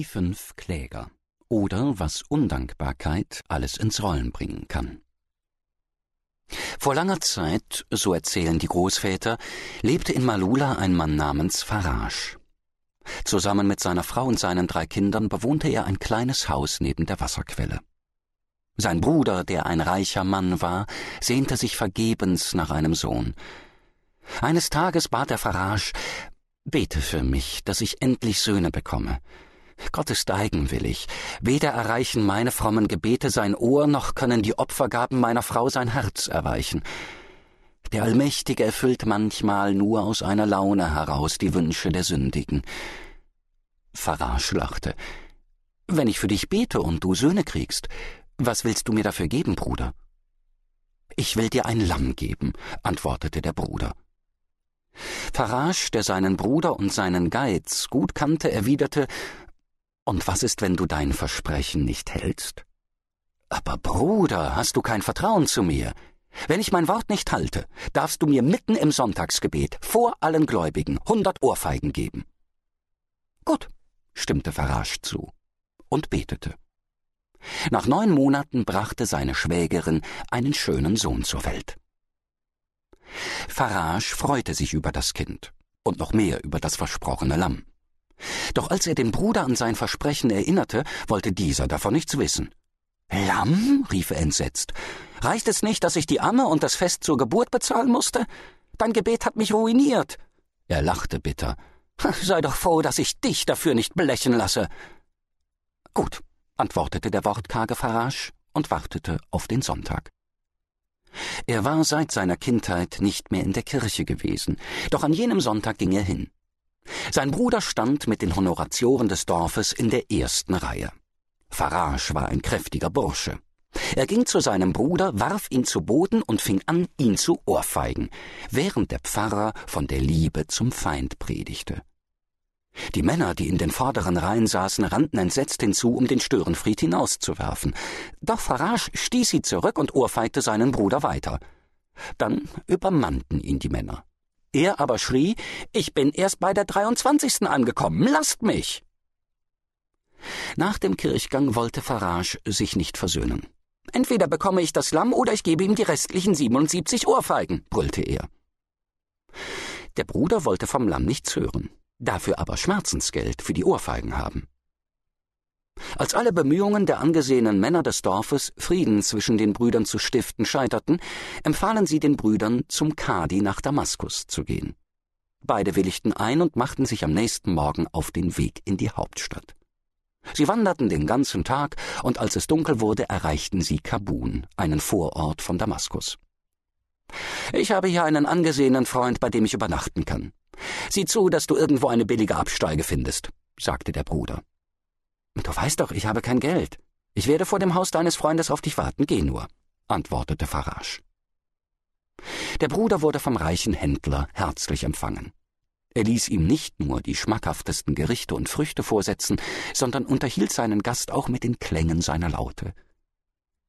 Die fünf Kläger oder was Undankbarkeit alles ins Rollen bringen kann. Vor langer Zeit, so erzählen die Großväter, lebte in Malula ein Mann namens Farage. Zusammen mit seiner Frau und seinen drei Kindern bewohnte er ein kleines Haus neben der Wasserquelle. Sein Bruder, der ein reicher Mann war, sehnte sich vergebens nach einem Sohn. Eines Tages bat er Farage, Bete für mich, dass ich endlich Söhne bekomme. Gott ist eigenwillig. Weder erreichen meine frommen Gebete sein Ohr, noch können die Opfergaben meiner Frau sein Herz erweichen. Der Allmächtige erfüllt manchmal nur aus einer Laune heraus die Wünsche der Sündigen. Farage lachte. Wenn ich für dich bete und du Söhne kriegst, was willst du mir dafür geben, Bruder? Ich will dir ein Lamm geben, antwortete der Bruder. Farage, der seinen Bruder und seinen Geiz gut kannte, erwiderte Und was ist, wenn du dein Versprechen nicht hältst? Aber Bruder, hast du kein Vertrauen zu mir? Wenn ich mein Wort nicht halte, darfst du mir mitten im Sonntagsgebet vor allen Gläubigen hundert Ohrfeigen geben. Gut, stimmte Farage zu und betete. Nach neun Monaten brachte seine Schwägerin einen schönen Sohn zur Welt. Farage freute sich über das Kind und noch mehr über das versprochene Lamm. Doch als er den Bruder an sein Versprechen erinnerte, wollte dieser davon nichts wissen. Lamm? rief er entsetzt. Reicht es nicht, dass ich die Amme und das Fest zur Geburt bezahlen musste? Dein Gebet hat mich ruiniert. Er lachte bitter. Sei doch froh, dass ich dich dafür nicht belechen lasse. Gut, antwortete der wortkarge Farage und wartete auf den Sonntag. Er war seit seiner Kindheit nicht mehr in der Kirche gewesen, doch an jenem Sonntag ging er hin. Sein Bruder stand mit den Honoratioren des Dorfes in der ersten Reihe. Farage war ein kräftiger Bursche. Er ging zu seinem Bruder, warf ihn zu Boden und fing an, ihn zu ohrfeigen, während der Pfarrer von der Liebe zum Feind predigte. Die Männer, die in den vorderen Reihen saßen, rannten entsetzt hinzu, um den Störenfried hinauszuwerfen. Doch Farage stieß sie zurück und ohrfeigte seinen Bruder weiter. Dann übermannten ihn die Männer. Er aber schrie, ich bin erst bei der 23. angekommen, lasst mich! Nach dem Kirchgang wollte Farage sich nicht versöhnen. Entweder bekomme ich das Lamm oder ich gebe ihm die restlichen 77 Ohrfeigen, brüllte er. Der Bruder wollte vom Lamm nichts hören dafür aber Schmerzensgeld für die Ohrfeigen haben. Als alle Bemühungen der angesehenen Männer des Dorfes, Frieden zwischen den Brüdern zu stiften, scheiterten, empfahlen sie den Brüdern, zum Kadi nach Damaskus zu gehen. Beide willigten ein und machten sich am nächsten Morgen auf den Weg in die Hauptstadt. Sie wanderten den ganzen Tag, und als es dunkel wurde, erreichten sie Kabun, einen Vorort von Damaskus. Ich habe hier einen angesehenen Freund, bei dem ich übernachten kann. Sieh zu, dass du irgendwo eine billige Absteige findest, sagte der Bruder. Du weißt doch, ich habe kein Geld. Ich werde vor dem Haus deines Freundes auf dich warten, geh nur, antwortete Farage. Der Bruder wurde vom reichen Händler herzlich empfangen. Er ließ ihm nicht nur die schmackhaftesten Gerichte und Früchte vorsetzen, sondern unterhielt seinen Gast auch mit den Klängen seiner Laute.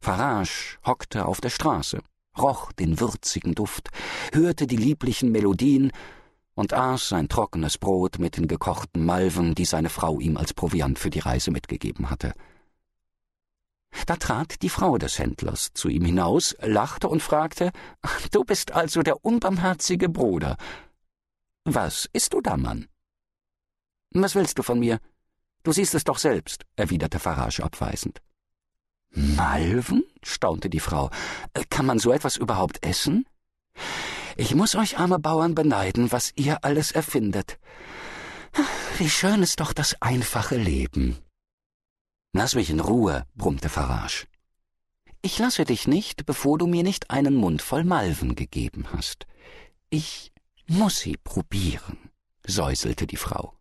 Farage hockte auf der Straße, roch den würzigen Duft, hörte die lieblichen Melodien und aß sein trockenes Brot mit den gekochten Malven, die seine Frau ihm als Proviant für die Reise mitgegeben hatte. Da trat die Frau des Händlers zu ihm hinaus, lachte und fragte Du bist also der unbarmherzige Bruder. Was isst du da, Mann? Was willst du von mir? Du siehst es doch selbst, erwiderte Farage abweisend. Malven? staunte die Frau. Kann man so etwas überhaupt essen? Ich muss euch arme Bauern beneiden, was ihr alles erfindet. Wie schön ist doch das einfache Leben. Lass mich in Ruhe, brummte Farage. Ich lasse dich nicht, bevor du mir nicht einen Mund voll Malven gegeben hast. Ich muss sie probieren, säuselte die Frau.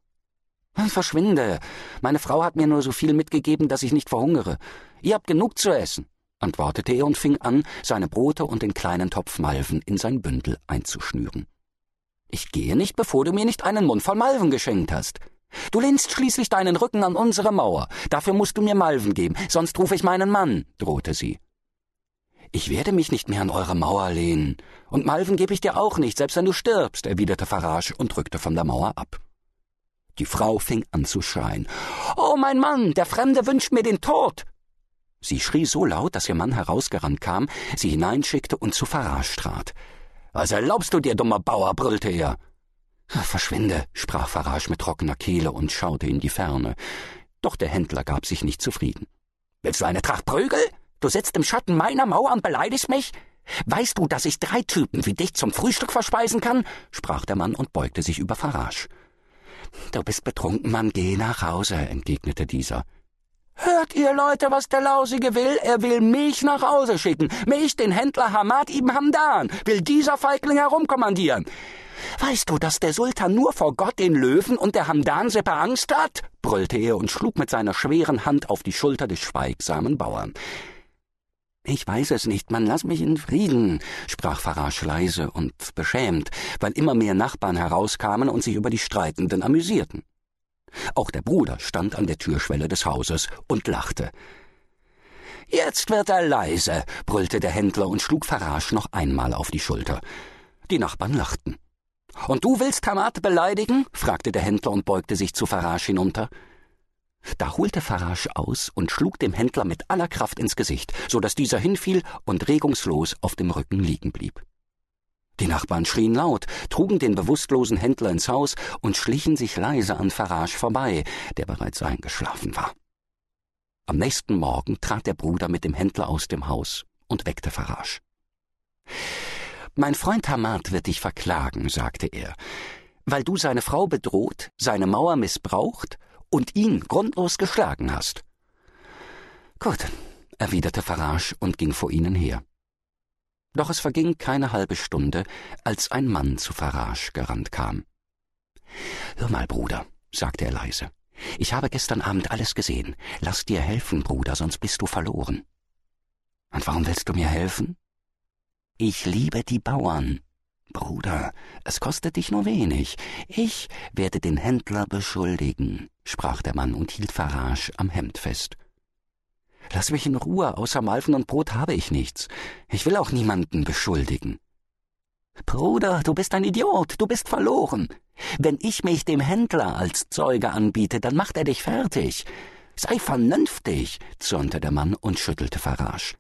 Verschwinde. Meine Frau hat mir nur so viel mitgegeben, dass ich nicht verhungere. Ihr habt genug zu essen antwortete er und fing an, seine Brote und den kleinen Topf Malven in sein Bündel einzuschnüren. Ich gehe nicht, bevor du mir nicht einen Mund voll Malven geschenkt hast. Du lehnst schließlich deinen Rücken an unsere Mauer. Dafür musst du mir Malven geben, sonst rufe ich meinen Mann, drohte sie. Ich werde mich nicht mehr an eure Mauer lehnen. Und Malven gebe ich dir auch nicht, selbst wenn du stirbst, erwiderte Farage und rückte von der Mauer ab. Die Frau fing an zu schreien. Oh, mein Mann, der Fremde wünscht mir den Tod. Sie schrie so laut, dass ihr Mann herausgerannt kam, sie hineinschickte und zu Farage trat. Was erlaubst du dir, dummer Bauer? brüllte er. Verschwinde, sprach Farage mit trockener Kehle und schaute in die Ferne. Doch der Händler gab sich nicht zufrieden. Willst du eine Tracht Prügel? Du sitzt im Schatten meiner Mauer und beleidigst mich? Weißt du, dass ich drei Typen wie dich zum Frühstück verspeisen kann? sprach der Mann und beugte sich über Farage. Du bist betrunken, Mann, geh nach Hause, entgegnete dieser. Hört ihr Leute, was der Lausige will? Er will mich nach Hause schicken. Mich, den Händler Hamad ibn Hamdan, will dieser Feigling herumkommandieren. Weißt du, dass der Sultan nur vor Gott den Löwen und der Hamdan-Seppe Angst hat? brüllte er und schlug mit seiner schweren Hand auf die Schulter des schweigsamen Bauern. Ich weiß es nicht, man lass mich in Frieden, sprach Farage leise und beschämt, weil immer mehr Nachbarn herauskamen und sich über die Streitenden amüsierten. Auch der Bruder stand an der Türschwelle des Hauses und lachte. Jetzt wird er leise, brüllte der Händler und schlug Farage noch einmal auf die Schulter. Die Nachbarn lachten. Und du willst Kamat beleidigen? fragte der Händler und beugte sich zu Farage hinunter. Da holte Farage aus und schlug dem Händler mit aller Kraft ins Gesicht, so dass dieser hinfiel und regungslos auf dem Rücken liegen blieb. Die Nachbarn schrien laut, trugen den bewusstlosen Händler ins Haus und schlichen sich leise an Farage vorbei, der bereits eingeschlafen war. Am nächsten Morgen trat der Bruder mit dem Händler aus dem Haus und weckte Farage. Mein Freund Hamad wird dich verklagen, sagte er, weil du seine Frau bedroht, seine Mauer missbraucht und ihn grundlos geschlagen hast. Gut, erwiderte Farage und ging vor ihnen her. Doch es verging keine halbe Stunde, als ein Mann zu Farage gerannt kam. Hör mal, Bruder, sagte er leise. Ich habe gestern Abend alles gesehen. Lass dir helfen, Bruder, sonst bist du verloren. Und warum willst du mir helfen? Ich liebe die Bauern. Bruder, es kostet dich nur wenig. Ich werde den Händler beschuldigen, sprach der Mann und hielt Farage am Hemd fest. Lass mich in Ruhe, außer Malven und Brot habe ich nichts. Ich will auch niemanden beschuldigen. Bruder, du bist ein Idiot, du bist verloren. Wenn ich mich dem Händler als Zeuge anbiete, dann macht er dich fertig. Sei vernünftig, zürnte der Mann und schüttelte Farage.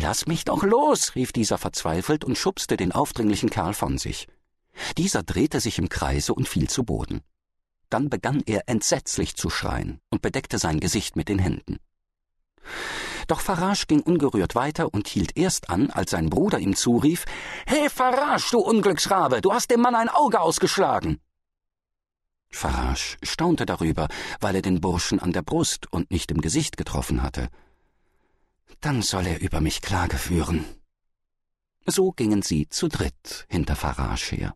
Lass mich doch los, rief dieser verzweifelt und schubste den aufdringlichen Kerl von sich. Dieser drehte sich im Kreise und fiel zu Boden. Dann begann er entsetzlich zu schreien und bedeckte sein Gesicht mit den Händen. Doch Farage ging ungerührt weiter und hielt erst an, als sein Bruder ihm zurief Hey Farage, du Unglücksrabe, du hast dem Mann ein Auge ausgeschlagen. Farage staunte darüber, weil er den Burschen an der Brust und nicht im Gesicht getroffen hatte. Dann soll er über mich Klage führen. So gingen sie zu dritt hinter Farage her.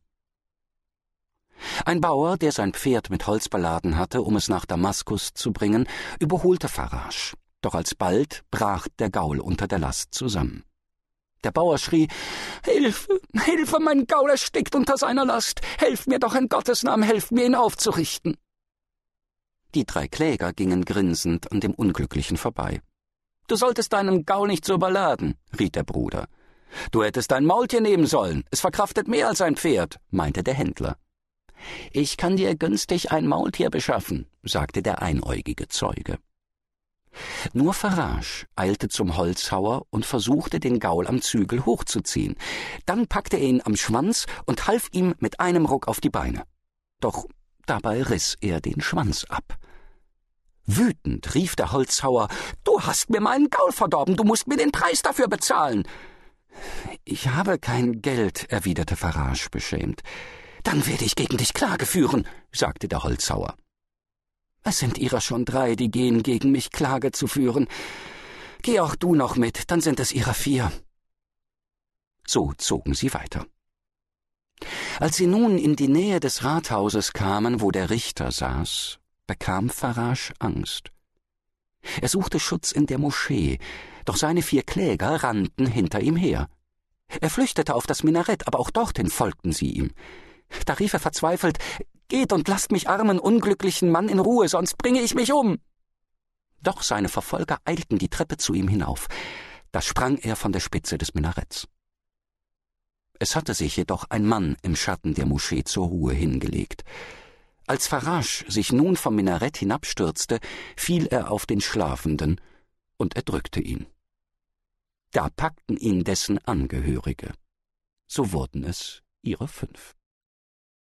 Ein Bauer, der sein Pferd mit Holz beladen hatte, um es nach Damaskus zu bringen, überholte Farage, doch alsbald brach der Gaul unter der Last zusammen. Der Bauer schrie Hilfe, Hilfe, mein Gaul erstickt unter seiner Last. Helft mir doch in Gottes Namen, helft mir, ihn aufzurichten. Die drei Kläger gingen grinsend an dem Unglücklichen vorbei. Du solltest deinen Gaul nicht so überladen, riet der Bruder. Du hättest dein Maultier nehmen sollen. Es verkraftet mehr als ein Pferd, meinte der Händler. Ich kann dir günstig ein Maultier beschaffen, sagte der einäugige Zeuge. Nur Farage eilte zum Holzhauer und versuchte, den Gaul am Zügel hochzuziehen. Dann packte er ihn am Schwanz und half ihm mit einem Ruck auf die Beine. Doch dabei riss er den Schwanz ab. Wütend rief der Holzhauer Du hast mir meinen Gaul verdorben, du musst mir den Preis dafür bezahlen. Ich habe kein Geld, erwiderte Farage beschämt. Dann werde ich gegen dich Klage führen, sagte der Holzhauer. Es sind ihrer schon drei, die gehen, gegen mich Klage zu führen. Geh auch du noch mit, dann sind es ihrer vier. So zogen sie weiter. Als sie nun in die Nähe des Rathauses kamen, wo der Richter saß, bekam Farage Angst. Er suchte Schutz in der Moschee, doch seine vier Kläger rannten hinter ihm her. Er flüchtete auf das Minarett, aber auch dorthin folgten sie ihm. Da rief er verzweifelt Geht und lasst mich armen, unglücklichen Mann in Ruhe, sonst bringe ich mich um. Doch seine Verfolger eilten die Treppe zu ihm hinauf. Da sprang er von der Spitze des Minaretts. Es hatte sich jedoch ein Mann im Schatten der Moschee zur Ruhe hingelegt. Als Farage sich nun vom Minarett hinabstürzte, fiel er auf den Schlafenden und erdrückte ihn. Da packten ihn dessen Angehörige. So wurden es ihre fünf.